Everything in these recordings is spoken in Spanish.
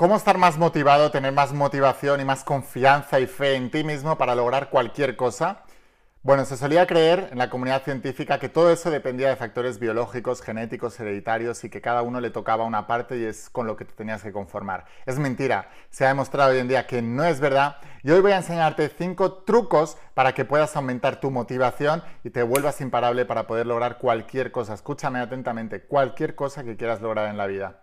¿Cómo estar más motivado, tener más motivación y más confianza y fe en ti mismo para lograr cualquier cosa? Bueno, se solía creer en la comunidad científica que todo eso dependía de factores biológicos, genéticos, hereditarios y que cada uno le tocaba una parte y es con lo que te tenías que conformar. Es mentira, se ha demostrado hoy en día que no es verdad y hoy voy a enseñarte cinco trucos para que puedas aumentar tu motivación y te vuelvas imparable para poder lograr cualquier cosa. Escúchame atentamente, cualquier cosa que quieras lograr en la vida.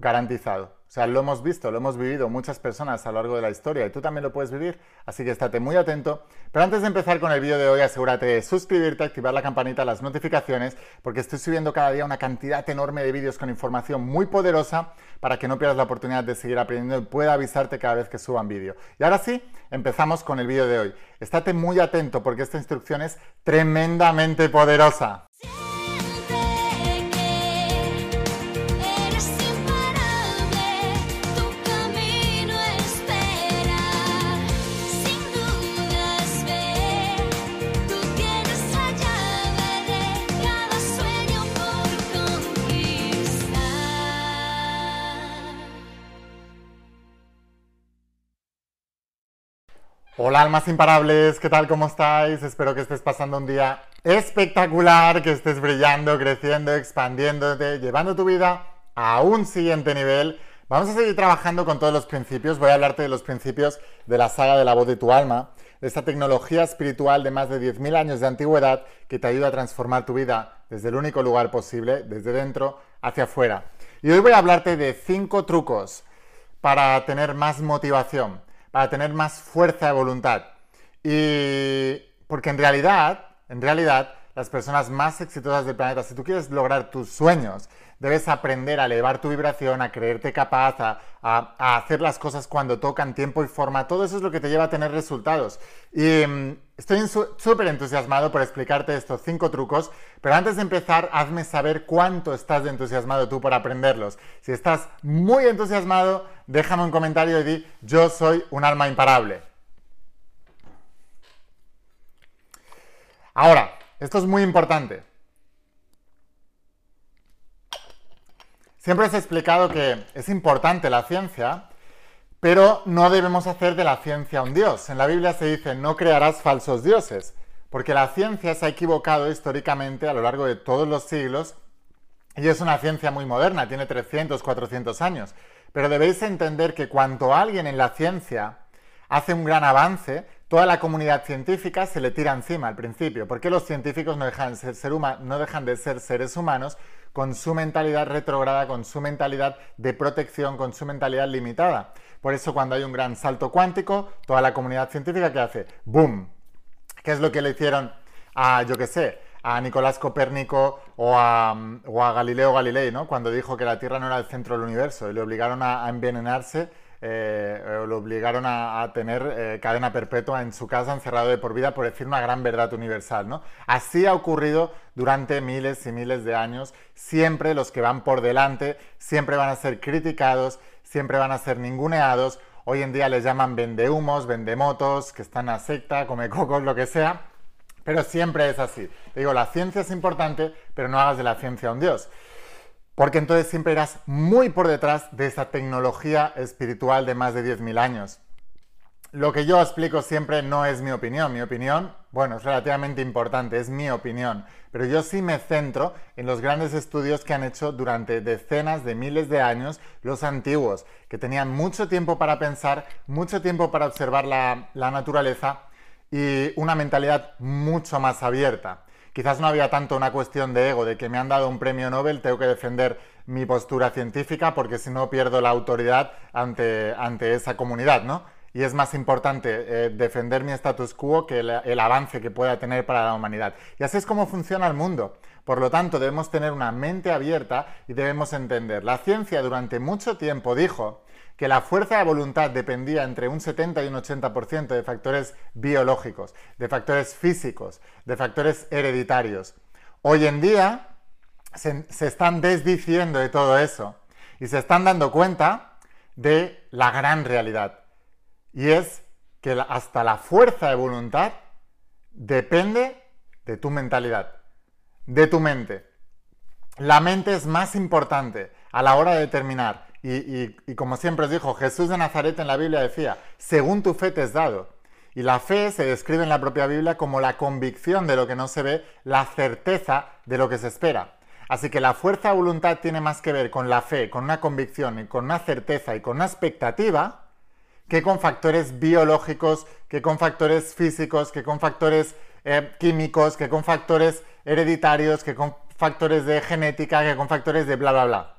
Garantizado. O sea, lo hemos visto, lo hemos vivido muchas personas a lo largo de la historia y tú también lo puedes vivir, así que estate muy atento. Pero antes de empezar con el vídeo de hoy, asegúrate de suscribirte, activar la campanita, las notificaciones, porque estoy subiendo cada día una cantidad enorme de vídeos con información muy poderosa para que no pierdas la oportunidad de seguir aprendiendo y pueda avisarte cada vez que suban vídeo. Y ahora sí, empezamos con el vídeo de hoy. Estate muy atento porque esta instrucción es tremendamente poderosa. Hola almas imparables, ¿qué tal? ¿Cómo estáis? Espero que estés pasando un día espectacular, que estés brillando, creciendo, expandiéndote, llevando tu vida a un siguiente nivel. Vamos a seguir trabajando con todos los principios. Voy a hablarte de los principios de la saga de la voz de tu alma, de esta tecnología espiritual de más de 10.000 años de antigüedad que te ayuda a transformar tu vida desde el único lugar posible, desde dentro hacia afuera. Y hoy voy a hablarte de cinco trucos para tener más motivación para tener más fuerza de voluntad. Y porque en realidad, en realidad, las personas más exitosas del planeta, si tú quieres lograr tus sueños, debes aprender a elevar tu vibración, a creerte capaz, a, hacer las cosas cuando tocan tiempo y forma. Todo eso es lo que te lleva a tener resultados. Y mm, estoy súper entusiasmado por explicarte estos cinco trucos, pero antes de empezar, hazme saber cuánto estás de entusiasmado tú por aprenderlos. Si estás muy entusiasmado, déjame un comentario y di, yo soy un alma imparable. Ahora, esto es muy importante. Siempre os he explicado que es importante la ciencia, pero no debemos hacer de la ciencia un dios. En la Biblia se dice, no crearás falsos dioses, porque la ciencia se ha equivocado históricamente a lo largo de todos los siglos y es una ciencia muy moderna, tiene 300, 400 años. Pero debéis entender que cuando alguien en la ciencia hace un gran avance, toda la comunidad científica se le tira encima al principio, porque los científicos no dejan, de ser no dejan de ser seres humanos con su mentalidad retrograda, con su mentalidad de protección, con su mentalidad limitada. Por eso cuando hay un gran salto cuántico, toda la comunidad científica que hace, ¡boom! ¿Qué es lo que le hicieron a, yo qué sé, a Nicolás Copérnico o a, Galileo Galilei, ¿no? Cuando dijo que la Tierra no era el centro del universo y le obligaron a envenenarse eh, lo obligaron a, tener eh, cadena perpetua en su casa, encerrado de por vida, por decir una gran verdad universal. ¿no? Así ha ocurrido durante miles y miles de años. Siempre los que van por delante, siempre van a ser criticados, siempre van a ser ninguneados. Hoy en día les llaman vendehumos, vendemotos, que están a secta, come cocos, lo que sea. Pero siempre es así. Digo, la ciencia es importante, pero no hagas de la ciencia un dios porque entonces siempre irás muy por detrás de esa tecnología espiritual de más de 10.000 años. Lo que yo explico siempre no es mi opinión, mi opinión, bueno, es relativamente importante, es mi opinión, pero yo sí me centro en los grandes estudios que han hecho durante decenas de miles de años los antiguos, que tenían mucho tiempo para pensar, mucho tiempo para observar la, la naturaleza y una mentalidad mucho más abierta. Quizás no había tanto una cuestión de ego, de que me han dado un premio Nobel, tengo que defender mi postura científica porque si no pierdo la autoridad ante, ante esa comunidad, ¿no? Y es más importante eh, defender mi status quo que el, el avance que pueda tener para la humanidad. Y así es como funciona el mundo. Por lo tanto, debemos tener una mente abierta y debemos entender. La ciencia durante mucho tiempo dijo que la fuerza de voluntad dependía entre un 70 y un 80% de factores biológicos, de factores físicos, de factores hereditarios. Hoy en día se, están desdiciendo de todo eso y se están dando cuenta de la gran realidad. Y es que hasta la fuerza de voluntad depende de tu mentalidad, de tu mente. La mente es más importante a la hora de determinar y, como siempre os dijo, Jesús de Nazaret en la Biblia decía, según tu fe te es dado. Y la fe se describe en la propia Biblia como la convicción de lo que no se ve, la certeza de lo que se espera. Así que la fuerza de voluntad tiene más que ver con la fe, con una convicción y con una certeza y con una expectativa que con factores biológicos, que con factores físicos, que con factores eh, químicos, que con factores hereditarios, que con factores de genética, que con factores de bla, bla, bla.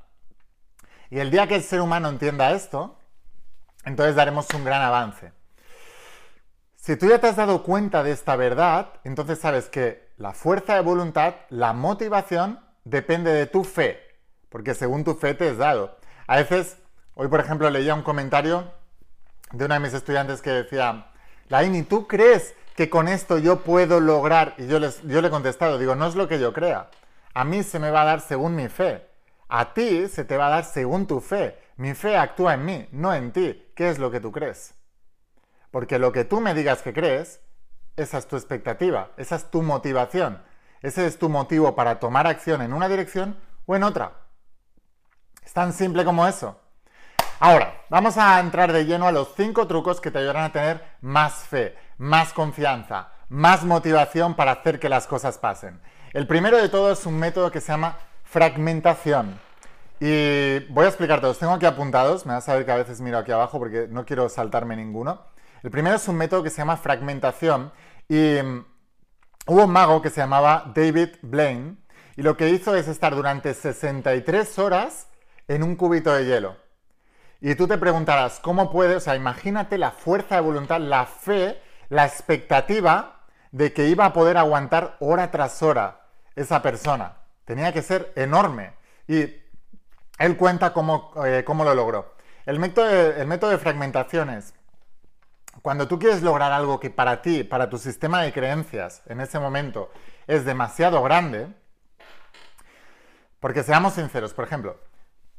Y el día que el ser humano entienda esto, entonces daremos un gran avance. Si tú ya te has dado cuenta de esta verdad, entonces sabes que la fuerza de voluntad, la motivación, depende de tu fe, porque según tu fe te es dado. A veces, hoy por ejemplo leía un comentario de una de mis estudiantes que decía, Laini, ¿tú crees que con esto yo puedo lograr? Y yo, les, yo le he contestado, digo, no es lo que yo crea. A mí se me va a dar según mi fe. A ti se te va a dar según tu fe. Mi fe actúa en mí, no en ti. ¿Qué es lo que tú crees? Porque lo que tú me digas que crees, esa es tu expectativa, esa es tu motivación. Ese es tu motivo para tomar acción en una dirección o en otra. Es tan simple como eso. Ahora, vamos a entrar de lleno a los cinco trucos que te ayudarán a tener más fe, más confianza, más motivación para hacer que las cosas pasen. El primero de todo es un método que se llama fragmentación. Y voy a explicarte, los tengo aquí apuntados, me vas a ver que a veces miro aquí abajo porque no quiero saltarme ninguno. El primero es un método que se llama fragmentación y hubo un mago que se llamaba David Blaine y lo que hizo es estar durante 63 horas en un cubito de hielo. Y tú te preguntarás, ¿cómo puede? O sea, imagínate la fuerza de voluntad, la fe, la expectativa de que iba a poder aguantar hora tras hora esa persona. Tenía que ser enorme. Y él cuenta cómo, eh, lo logró. El método, el método de cuando tú quieres lograr algo que para ti, para tu sistema de creencias en ese momento es demasiado grande, porque seamos sinceros, por ejemplo,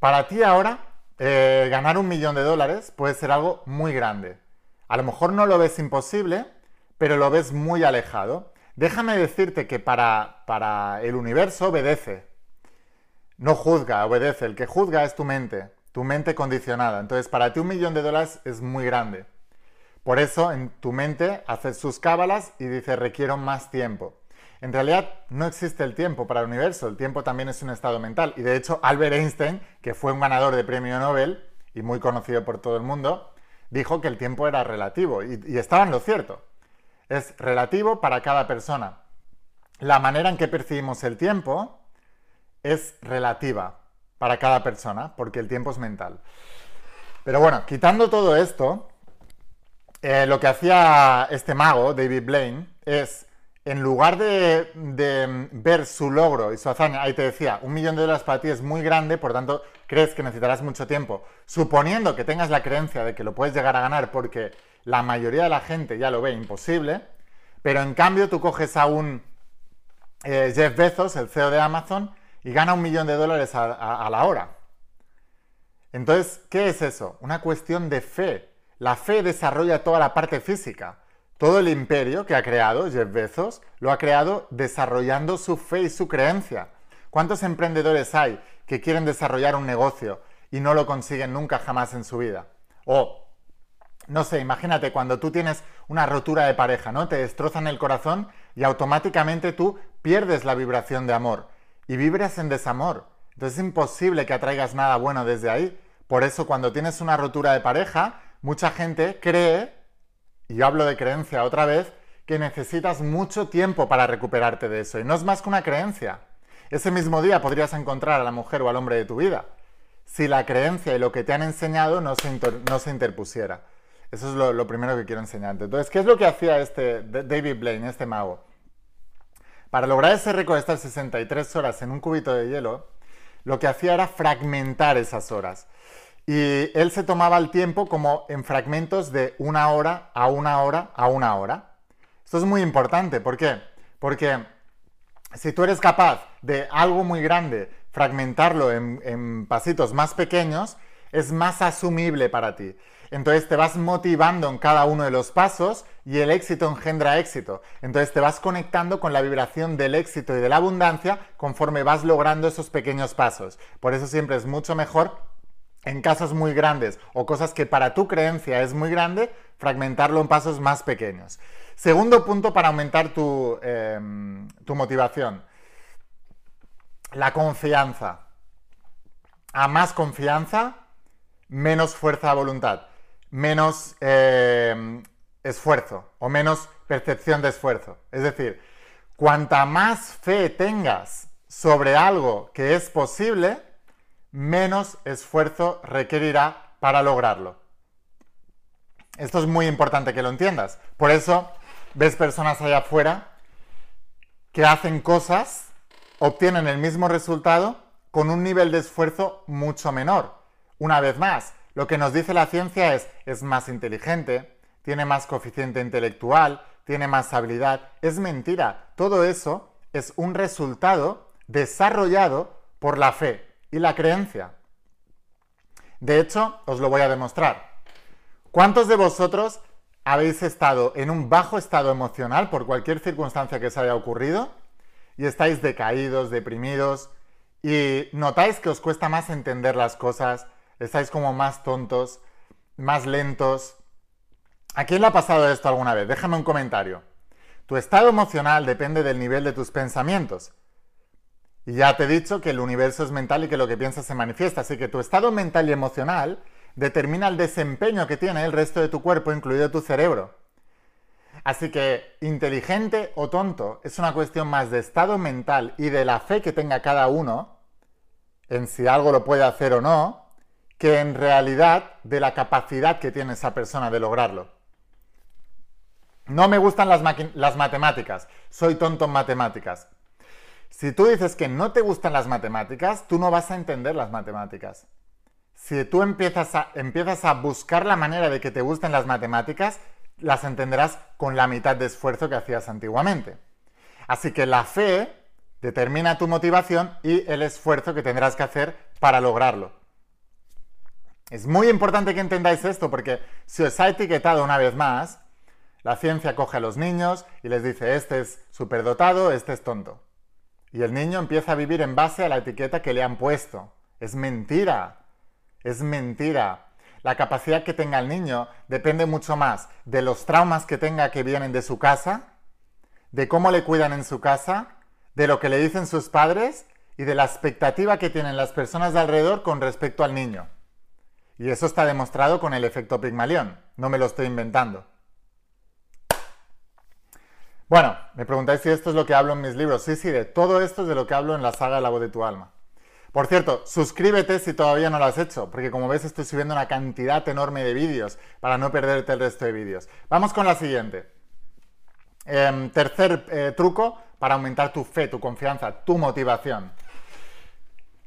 para ti ahora eh, ganar un millón de dólares puede ser algo muy grande. A lo mejor no lo ves imposible, pero lo ves muy alejado. Déjame decirte que para, para el universo obedece. No juzga, obedece. El que juzga es tu mente, tu mente condicionada. Entonces, para ti un millón de dólares es muy grande. Por eso en tu mente haces sus cábalas y dices requiero más tiempo. En realidad no existe el tiempo para el universo, el tiempo también es un estado mental. Y de hecho Albert Einstein, que fue un ganador de premio Nobel y muy conocido por todo el mundo, dijo que el tiempo era relativo y, y estaba en lo cierto. Es relativo para cada persona. La manera en que percibimos el tiempo es relativa para cada persona, porque el tiempo es mental. Pero bueno, quitando todo esto, eh, lo que hacía este mago, David Blaine, es, en lugar de, ver su logro y su hazaña, ahí te decía, un millón de dólares para ti es muy grande, por tanto, crees que necesitarás mucho tiempo, suponiendo que tengas la creencia de que lo puedes llegar a ganar porque la mayoría de la gente ya lo ve imposible, pero en cambio tú coges a un eh, Jeff Bezos, el CEO de Amazon, y gana un millón de dólares a la hora. Entonces, ¿qué es eso? Una cuestión de fe. La fe desarrolla toda la parte física. Todo el imperio que ha creado Jeff Bezos lo ha creado desarrollando su fe y su creencia. ¿Cuántos emprendedores hay que quieren desarrollar un negocio y no lo consiguen nunca jamás en su vida? O, no sé, imagínate cuando tú tienes una rotura de pareja, ¿no? Te destrozan el corazón y automáticamente tú pierdes la vibración de amor y vibras en desamor. Entonces es imposible que atraigas nada bueno desde ahí. Por eso cuando tienes una rotura de pareja, mucha gente cree, y yo hablo de creencia otra vez, que necesitas mucho tiempo para recuperarte de eso. Y no es más que una creencia. Ese mismo día podrías encontrar a la mujer o al hombre de tu vida, si la creencia y lo que te han enseñado no se, no se interpusiera. Eso es lo, primero que quiero enseñarte. Entonces, ¿qué es lo que hacía este David Blaine, este mago? Para lograr ese récord de estar 63 horas en un cubito de hielo, lo que hacía era fragmentar esas horas. Y él se tomaba el tiempo como en fragmentos de una hora a una hora a una hora. Esto es muy importante. ¿Por qué? Porque si tú eres capaz de algo muy grande, fragmentarlo en, pasitos más pequeños, es más asumible para ti. Entonces te vas motivando en cada uno de los pasos y el éxito engendra éxito. Entonces te vas conectando con la vibración del éxito y de la abundancia conforme vas logrando esos pequeños pasos. Por eso siempre es mucho mejor en casos muy grandes o cosas que para tu creencia es muy grande, fragmentarlo en pasos más pequeños. Segundo punto para aumentar tu, em, motivación, la confianza. A más confianza, menos fuerza de voluntad, menos em, esfuerzo o menos percepción de esfuerzo. Es decir, cuanta más fe tengas sobre algo que es posible, menos esfuerzo requerirá para lograrlo. Esto es muy importante que lo entiendas. Por eso ves personas allá afuera que hacen cosas, obtienen el mismo resultado con un nivel de esfuerzo mucho menor. Una vez más, lo que nos dice la ciencia es, es más inteligente, tiene más coeficiente intelectual, tiene más habilidad. Es mentira. Todo eso es un resultado desarrollado por la fe y la creencia. De hecho, os lo voy a demostrar. ¿Cuántos de vosotros habéis estado en un bajo estado emocional por cualquier circunstancia que os haya ocurrido y estáis decaídos, deprimidos y notáis que os cuesta más entender las cosas, estáis como más tontos, más lentos? ¿A quién le ha pasado esto alguna vez? Déjame un comentario. Tu estado emocional depende del nivel de tus pensamientos. Y ya te he dicho que el universo es mental y que lo que piensas se manifiesta, así que tu estado mental y emocional determina el desempeño que tiene el resto de tu cuerpo, incluido tu cerebro. Así que inteligente o tonto es una cuestión más de estado mental y de la fe que tenga cada uno en si algo lo puede hacer o no, que en realidad de la capacidad que tiene esa persona de lograrlo. No me gustan las, matemáticas, soy tonto en matemáticas. Si tú dices que no te gustan las matemáticas, tú no vas a entender las matemáticas. Si tú empiezas a, empiezas a buscar la manera de que te gusten las matemáticas, las entenderás con la mitad de esfuerzo que hacías antiguamente. Así que la fe determina tu motivación y el esfuerzo que tendrás que hacer para lograrlo. Es muy importante que entendáis esto porque si os ha etiquetado una vez más, la ciencia coge a los niños y les dice, este es superdotado, este es tonto. Y el niño empieza a vivir en base a la etiqueta que le han puesto. Es mentira. Es mentira. La capacidad que tenga el niño depende mucho más de los traumas que tenga que vienen de su casa, de cómo le cuidan en su casa, de lo que le dicen sus padres y de la expectativa que tienen las personas de alrededor con respecto al niño. Y eso está demostrado con el efecto Pigmalión. No me lo estoy inventando. Bueno, me preguntáis si esto es lo que hablo en mis libros. Sí, sí, de todo esto es de lo que hablo en la saga La voz de tu alma. Por cierto, suscríbete si todavía no lo has hecho, porque como ves estoy subiendo una cantidad enorme de vídeos para no perderte el resto de vídeos. Vamos con la siguiente. Em, tercer eh, truco para aumentar tu fe, tu confianza, tu motivación.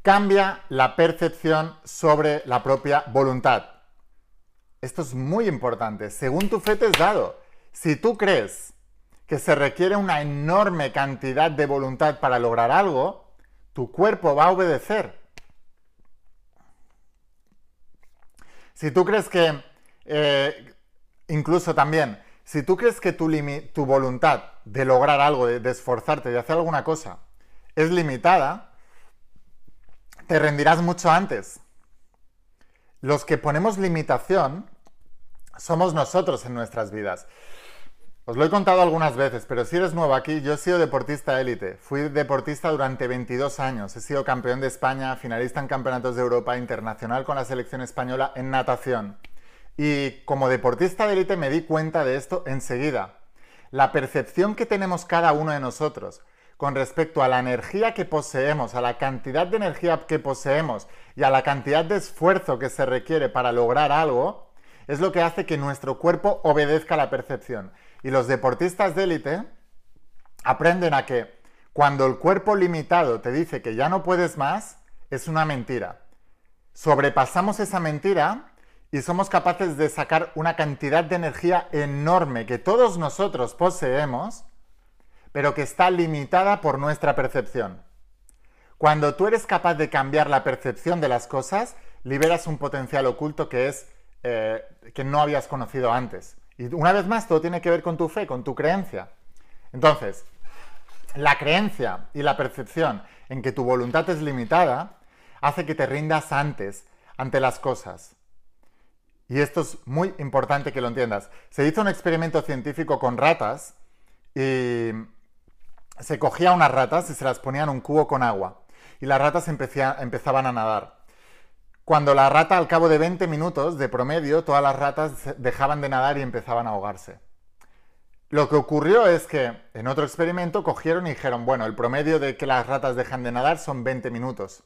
Cambia la percepción sobre la propia voluntad. Esto es muy importante. Según tu fe te es dado. Si tú crees que se requiere una enorme cantidad de voluntad para lograr algo, tu cuerpo va a obedecer. Si tú crees que, eh, incluso también, si tú crees que tu, tu voluntad de lograr algo, de, de esforzarte, de hacer alguna cosa, es limitada, te rendirás mucho antes. Los que ponemos limitación somos nosotros en nuestras vidas. Os lo he contado algunas veces, pero si eres nuevo aquí, yo he sido deportista élite. Fui deportista durante 22 años. He sido campeón de España, finalista en campeonatos de Europa, internacional con la selección española en natación. Y como deportista de élite me di cuenta de esto enseguida. La percepción que tenemos cada uno de nosotros con respecto a la energía que poseemos, a la cantidad de energía que poseemos y a la cantidad de esfuerzo que se requiere para lograr algo, es lo que hace que nuestro cuerpo obedezca la percepción. Y los deportistas de élite aprenden a que cuando el cuerpo limitado te dice que ya no puedes más, es una mentira. Sobrepasamos esa mentira y somos capaces de sacar una cantidad de energía enorme que todos nosotros poseemos, pero que está limitada por nuestra percepción. Cuando tú eres capaz de cambiar la percepción de las cosas, liberas un potencial oculto que es eh, que no habías conocido antes. Y una vez más, todo tiene que ver con tu fe, con tu creencia. Entonces, la creencia y la percepción en que tu voluntad es limitada hace que te rindas antes, ante las cosas. Y esto es muy importante que lo entiendas. Se hizo un experimento científico con ratas y se cogía unas ratas y se las ponía en un cubo con agua. Y las ratas empezaban a nadar. Cuando la rata, al cabo de 20 minutos de promedio, todas las ratas dejaban de nadar y empezaban a ahogarse. Lo que ocurrió es que en otro experimento cogieron y dijeron, bueno, el promedio de que las ratas dejan de nadar son 20 minutos.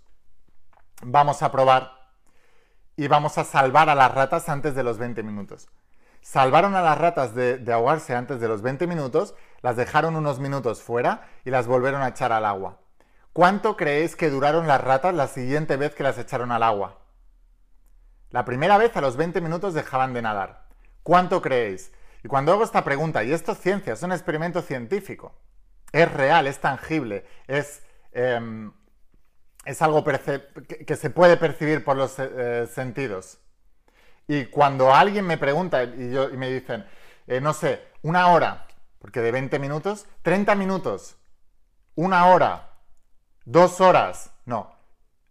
Vamos a probar y vamos a salvar a las ratas antes de los 20 minutos. Salvaron a las ratas de, ahogarse antes de los 20 minutos, las dejaron unos minutos fuera y las volvieron a echar al agua. ¿Cuánto creéis que duraron las ratas la siguiente vez que las echaron al agua? La primera vez a los 20 minutos dejaban de nadar. ¿Cuánto creéis? Y cuando hago esta pregunta, y esto es ciencia, es un experimento científico, es real, es tangible, es, em, es algo que, se puede percibir por los eh, sentidos. Y cuando alguien me pregunta y, me dicen, eh, no sé, una hora, porque de 20 minutos, 30 minutos, una hora, dos horas, no,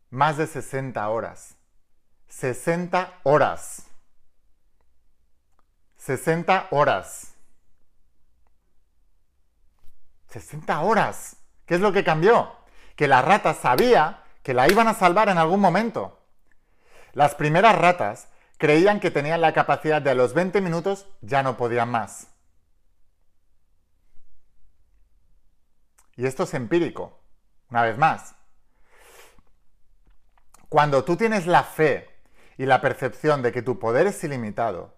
más de 60 horas. 60 horas. 60 horas. 60 horas. ¿Qué es lo que cambió? Que la rata sabía que la iban a salvar en algún momento. Las primeras ratas creían que tenían la capacidad de a los 20 minutos ya no podían más. Y esto es empírico, una vez más. Cuando tú tienes la fe y la percepción de que tu poder es ilimitado,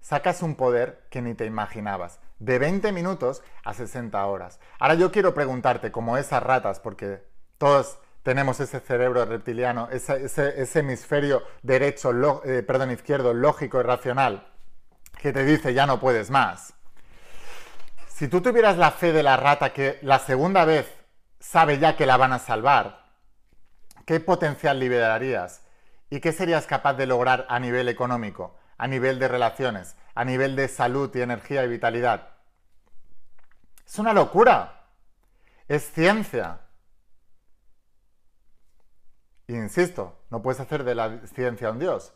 sacas un poder que ni te imaginabas, de 20 minutos a 60 horas. Ahora yo quiero preguntarte, como esas ratas, porque todos tenemos ese cerebro reptiliano, ese, hemisferio derecho, eh, perdón, izquierdo, lógico y racional, que te dice ya no puedes más. Si tú tuvieras la fe de la rata que la segunda vez sabe ya que la van a salvar, ¿qué potencial liberarías? ¿Y qué serías capaz de lograr a nivel económico? a nivel de relaciones, a nivel de salud y energía y vitalidad. Es una locura. Es ciencia. Insisto, no puedes hacer de la ciencia un dios.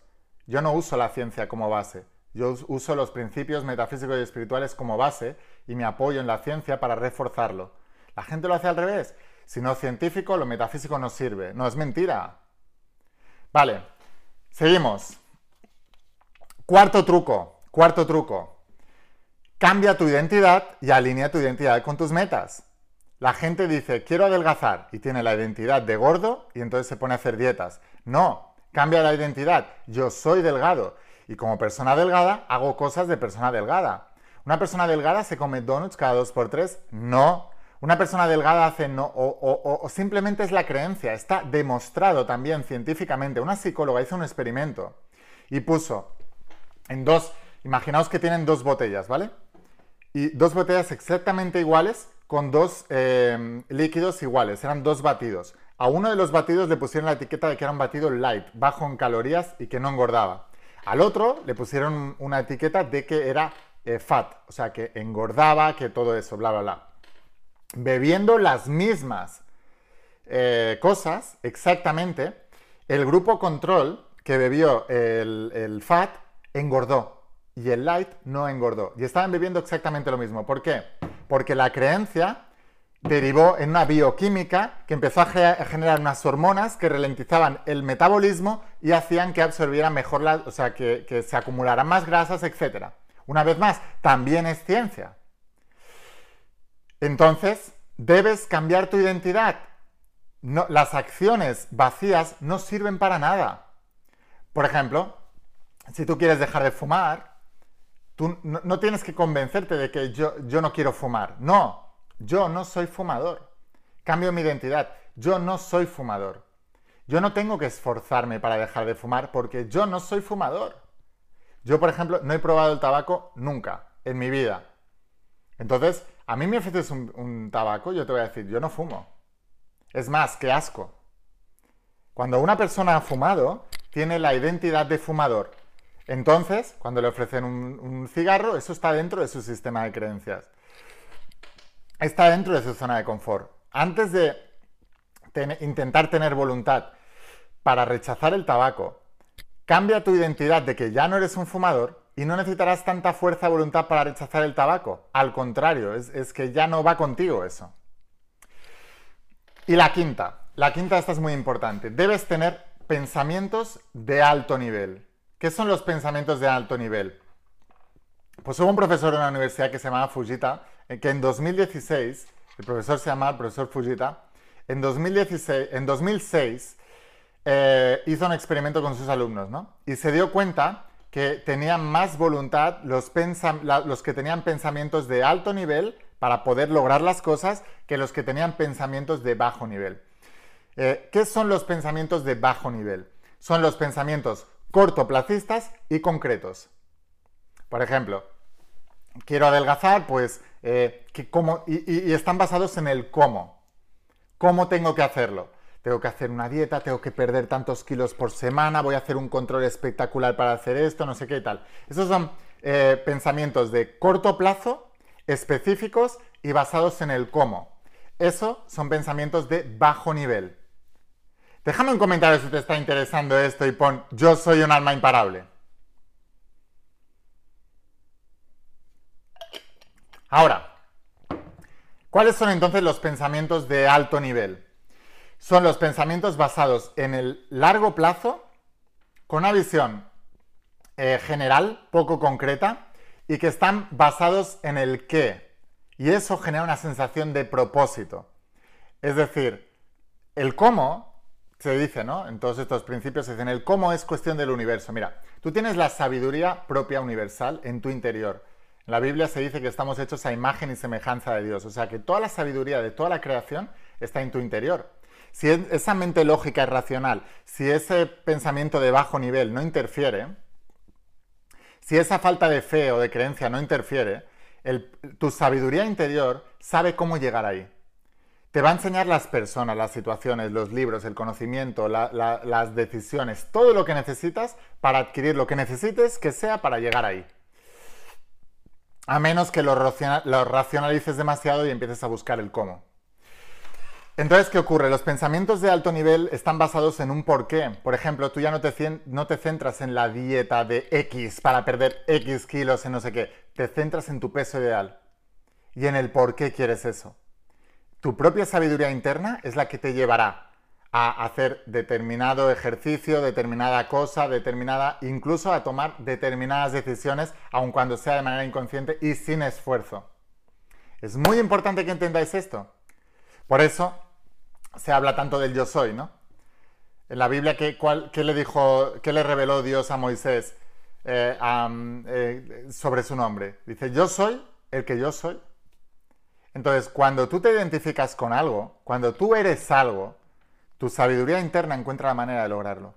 Yo no uso la ciencia como base. Yo uso los principios metafísicos y espirituales como base y me apoyo en la ciencia para reforzarlo. La gente lo hace al revés. Si no es científico, lo metafísico no sirve. No es mentira. Vale, seguimos. Cuarto truco, cuarto truco. Cambia tu identidad y alinea tu identidad con tus metas. La gente dice, quiero adelgazar y tiene la identidad de gordo y entonces se pone a hacer dietas. No, cambia la identidad. Yo soy delgado y como persona delgada hago cosas de persona delgada. ¿Una persona delgada se come donuts cada dos por tres? No. Una persona delgada hace no, o, o simplemente es la creencia. Está demostrado también científicamente. Una psicóloga hizo un experimento y puso en dos, imaginaos que tienen dos botellas, ¿vale? Y dos botellas exactamente iguales con dos eh, líquidos iguales, eran dos batidos. A uno de los batidos le pusieron la etiqueta de que era un batido light, bajo en calorías y que no engordaba. Al otro le pusieron una etiqueta de que era eh, fat, o sea, que engordaba, que todo eso, bla, bla, bla. Bebiendo las mismas eh, cosas, exactamente, el grupo control que bebió el fat engordó y el light no engordó. Y estaban bebiendo exactamente lo mismo. ¿Por qué? Porque la creencia derivó en una bioquímica que empezó a generar unas hormonas que ralentizaban el metabolismo y hacían que absorbieran mejor las, o sea, que, se acumularan más grasas, etc. Una vez más, también es ciencia. Entonces, debes cambiar tu identidad. Las acciones vacías no sirven para nada. Por ejemplo, si tú quieres dejar de fumar, tú no, tienes que convencerte de que yo, yo no quiero fumar. No, yo no soy fumador. Cambio mi identidad. Yo no soy fumador. Yo no tengo que esforzarme para dejar de fumar porque yo no soy fumador. Yo, por ejemplo, no he probado el tabaco nunca en mi vida. Entonces, a mí me ofreces un, un, tabaco, yo te voy a decir, yo no fumo. Es más, qué asco. Cuando una persona ha fumado, tiene la identidad de fumador. Entonces, cuando le ofrecen un, cigarro, eso está dentro de su sistema de creencias. Está dentro de su zona de confort. Antes de intentar tener voluntad para rechazar el tabaco, cambia tu identidad de que ya no eres un fumador y no necesitarás tanta fuerza de voluntad para rechazar el tabaco. Al contrario, es, es que ya no va contigo eso. Y la quinta, la quinta esta es muy importante. Debes tener pensamientos de alto nivel. ¿Qué son los pensamientos de alto nivel? Pues hubo un profesor en la universidad que se llamaba Fujita, eh, que en 2016, el profesor se llamaba el profesor Fujita, en, 2016, en 2006 eh, hizo un experimento con sus alumnos, ¿no? Y se dio cuenta que tenían más voluntad los, los que tenían pensamientos de alto nivel para poder lograr las cosas que los que tenían pensamientos de bajo nivel. Eh, ¿Qué son los pensamientos de bajo nivel? Son los pensamientos cortoplacistas y concretos. Por ejemplo, quiero adelgazar, pues, eh, y, y están basados en el cómo. ¿Cómo tengo que hacerlo? tengo que hacer una dieta, tengo que perder tantos kilos por semana, voy a hacer un control espectacular para hacer esto, no sé qué y tal. Esos son eh, pensamientos de corto plazo, específicos y basados en el cómo. Eso son pensamientos de bajo nivel. Déjame un comentario si te está interesando esto y pon yo soy un alma imparable. Ahora, ¿cuáles son entonces los pensamientos de alto nivel? son los pensamientos basados en el largo plazo, con una visión eh, general, poco concreta, y que están basados en el qué. Y eso genera una sensación de propósito. Es decir, el cómo, se dice, ¿no? En todos estos principios se dicen, el cómo es cuestión del universo. Mira, tú tienes la sabiduría propia universal en tu interior. En la Biblia se dice que estamos hechos a imagen y semejanza de Dios. O sea que toda la sabiduría de toda la creación está en tu interior si esa mente lógica y racional, si ese pensamiento de bajo nivel no interfiere, si esa falta de fe o de creencia no interfiere, tu sabiduría interior sabe cómo llegar ahí. Te va a enseñar las personas, las situaciones, los libros, el conocimiento, las decisiones, todo lo que necesitas para adquirir lo que necesites que sea para llegar ahí. A menos que lo racionalices demasiado y empieces a buscar el cómo. Entonces, ¿qué ocurre? Los pensamientos de alto nivel están basados en un porqué. Por ejemplo, tú ya no te, no te centras en la dieta de X para perder X kilos en no sé qué. Te centras en tu peso ideal y en el por qué quieres eso. Tu propia sabiduría interna es la que te llevará a hacer determinado ejercicio, determinada cosa, determinada, incluso a tomar determinadas decisiones, aun cuando sea de manera inconsciente y sin esfuerzo. Es muy importante que entendáis esto. Por eso se habla tanto del yo soy, ¿no? En la Biblia, ¿qué, le dijo, qué le reveló Dios a Moisés eh, eh, sobre su nombre? Dice, yo soy el que yo soy. Entonces, cuando tú te identificas con algo, cuando tú eres algo, tu sabiduría interna encuentra la manera de lograrlo.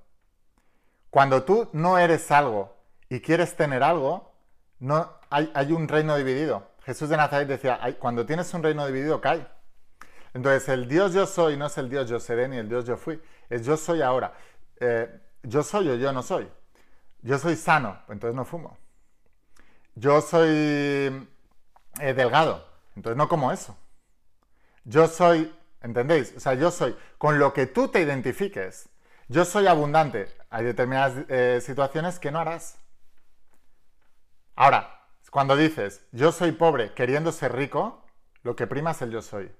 Cuando tú no eres algo y quieres tener algo, hay un reino dividido. Jesús de Nazaret decía, cuando tienes un reino dividido, cae. Entonces, el Dios yo soy no es el Dios yo seré ni el Dios yo fui, es yo soy ahora. Eh, yo soy o yo no soy. Yo soy sano, entonces no fumo. Yo soy eh, delgado, entonces no como eso. Yo soy, ¿entendéis? O sea, yo soy, con lo que tú te identifiques, yo soy abundante. Hay determinadas eh, situaciones que no harás. Ahora, cuando dices, yo soy pobre queriendo ser rico, lo que prima es el yo soy.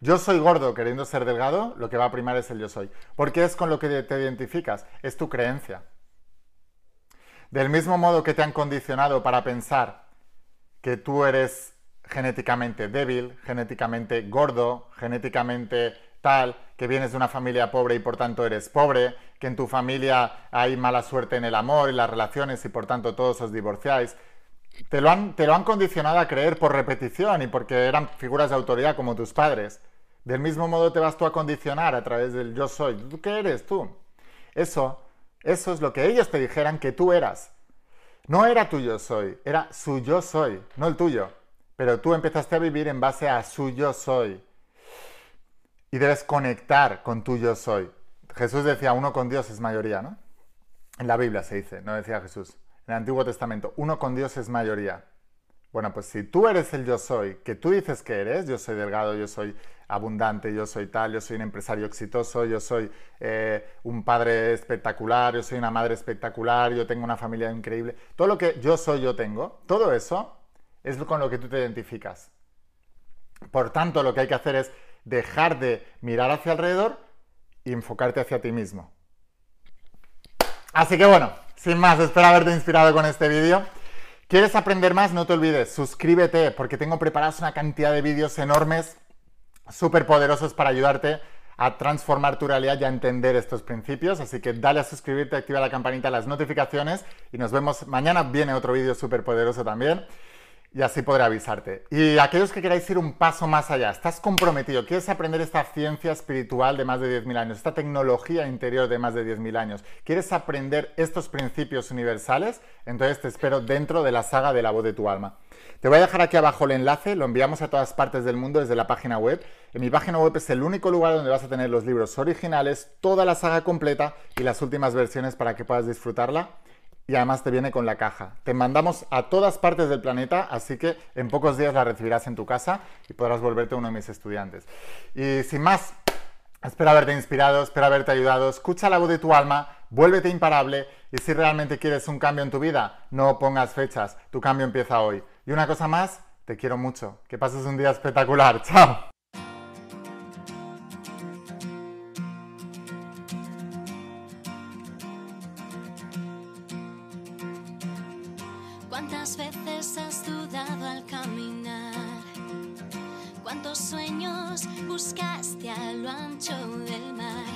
Yo soy gordo queriendo ser delgado, lo que va a primar es el yo soy. Porque es con lo que te identificas, es tu creencia. Del mismo modo que te han condicionado para pensar que tú eres genéticamente débil, genéticamente gordo, genéticamente tal, que vienes de una familia pobre y por tanto eres pobre, que en tu familia hay mala suerte en el amor y las relaciones y por tanto todos os divorciáis, te lo, han, te lo han condicionado a creer por repetición y porque eran figuras de autoridad como tus padres. Del mismo modo te vas tú a condicionar a través del yo soy. ¿Tú qué eres tú? Eso, eso es lo que ellos te dijeran que tú eras. No era tu yo soy, era su yo soy, no el tuyo. Pero tú empezaste a vivir en base a su yo soy. Y debes conectar con tu yo soy. Jesús decía, uno con Dios es mayoría, ¿no? En la Biblia se dice, no decía Jesús. En el Antiguo Testamento, uno con Dios es mayoría. Bueno, pues si tú eres el yo soy, que tú dices que eres, yo soy delgado, yo soy abundante, yo soy tal, yo soy un empresario exitoso, yo soy eh, un padre espectacular, yo soy una madre espectacular, yo tengo una familia increíble, todo lo que yo soy, yo tengo, todo eso es con lo que tú te identificas. Por tanto, lo que hay que hacer es dejar de mirar hacia alrededor y enfocarte hacia ti mismo. Así que bueno, sin más, espero haberte inspirado con este vídeo. ¿Quieres aprender más? No te olvides, suscríbete porque tengo preparados una cantidad de vídeos enormes, súper poderosos para ayudarte a transformar tu realidad y a entender estos principios. Así que dale a suscribirte, activa la campanita, las notificaciones y nos vemos mañana. Viene otro vídeo súper poderoso también y así podré avisarte. Y aquellos que queráis ir un paso más allá, estás comprometido, quieres aprender esta ciencia espiritual de más de 10.000 años, esta tecnología interior de más de 10.000 años, quieres aprender estos principios universales, entonces te espero dentro de la saga de la voz de tu alma. Te voy a dejar aquí abajo el enlace, lo enviamos a todas partes del mundo desde la página web. En mi página web es el único lugar donde vas a tener los libros originales, toda la saga completa y las últimas versiones para que puedas disfrutarla y además te viene con la caja. Te mandamos a todas partes del planeta, así que en pocos días la recibirás en tu casa y podrás volverte uno de mis estudiantes. Y sin más, espero haberte inspirado, espero haberte ayudado. Escucha la voz de tu alma, vuélvete imparable y si realmente quieres un cambio en tu vida, no pongas fechas, tu cambio empieza hoy. Y una cosa más, te quiero mucho. Que pases un día espectacular. Chao. ¿Cuántas veces has dudado al caminar? ¿Cuántos sueños buscaste a lo ancho del mar?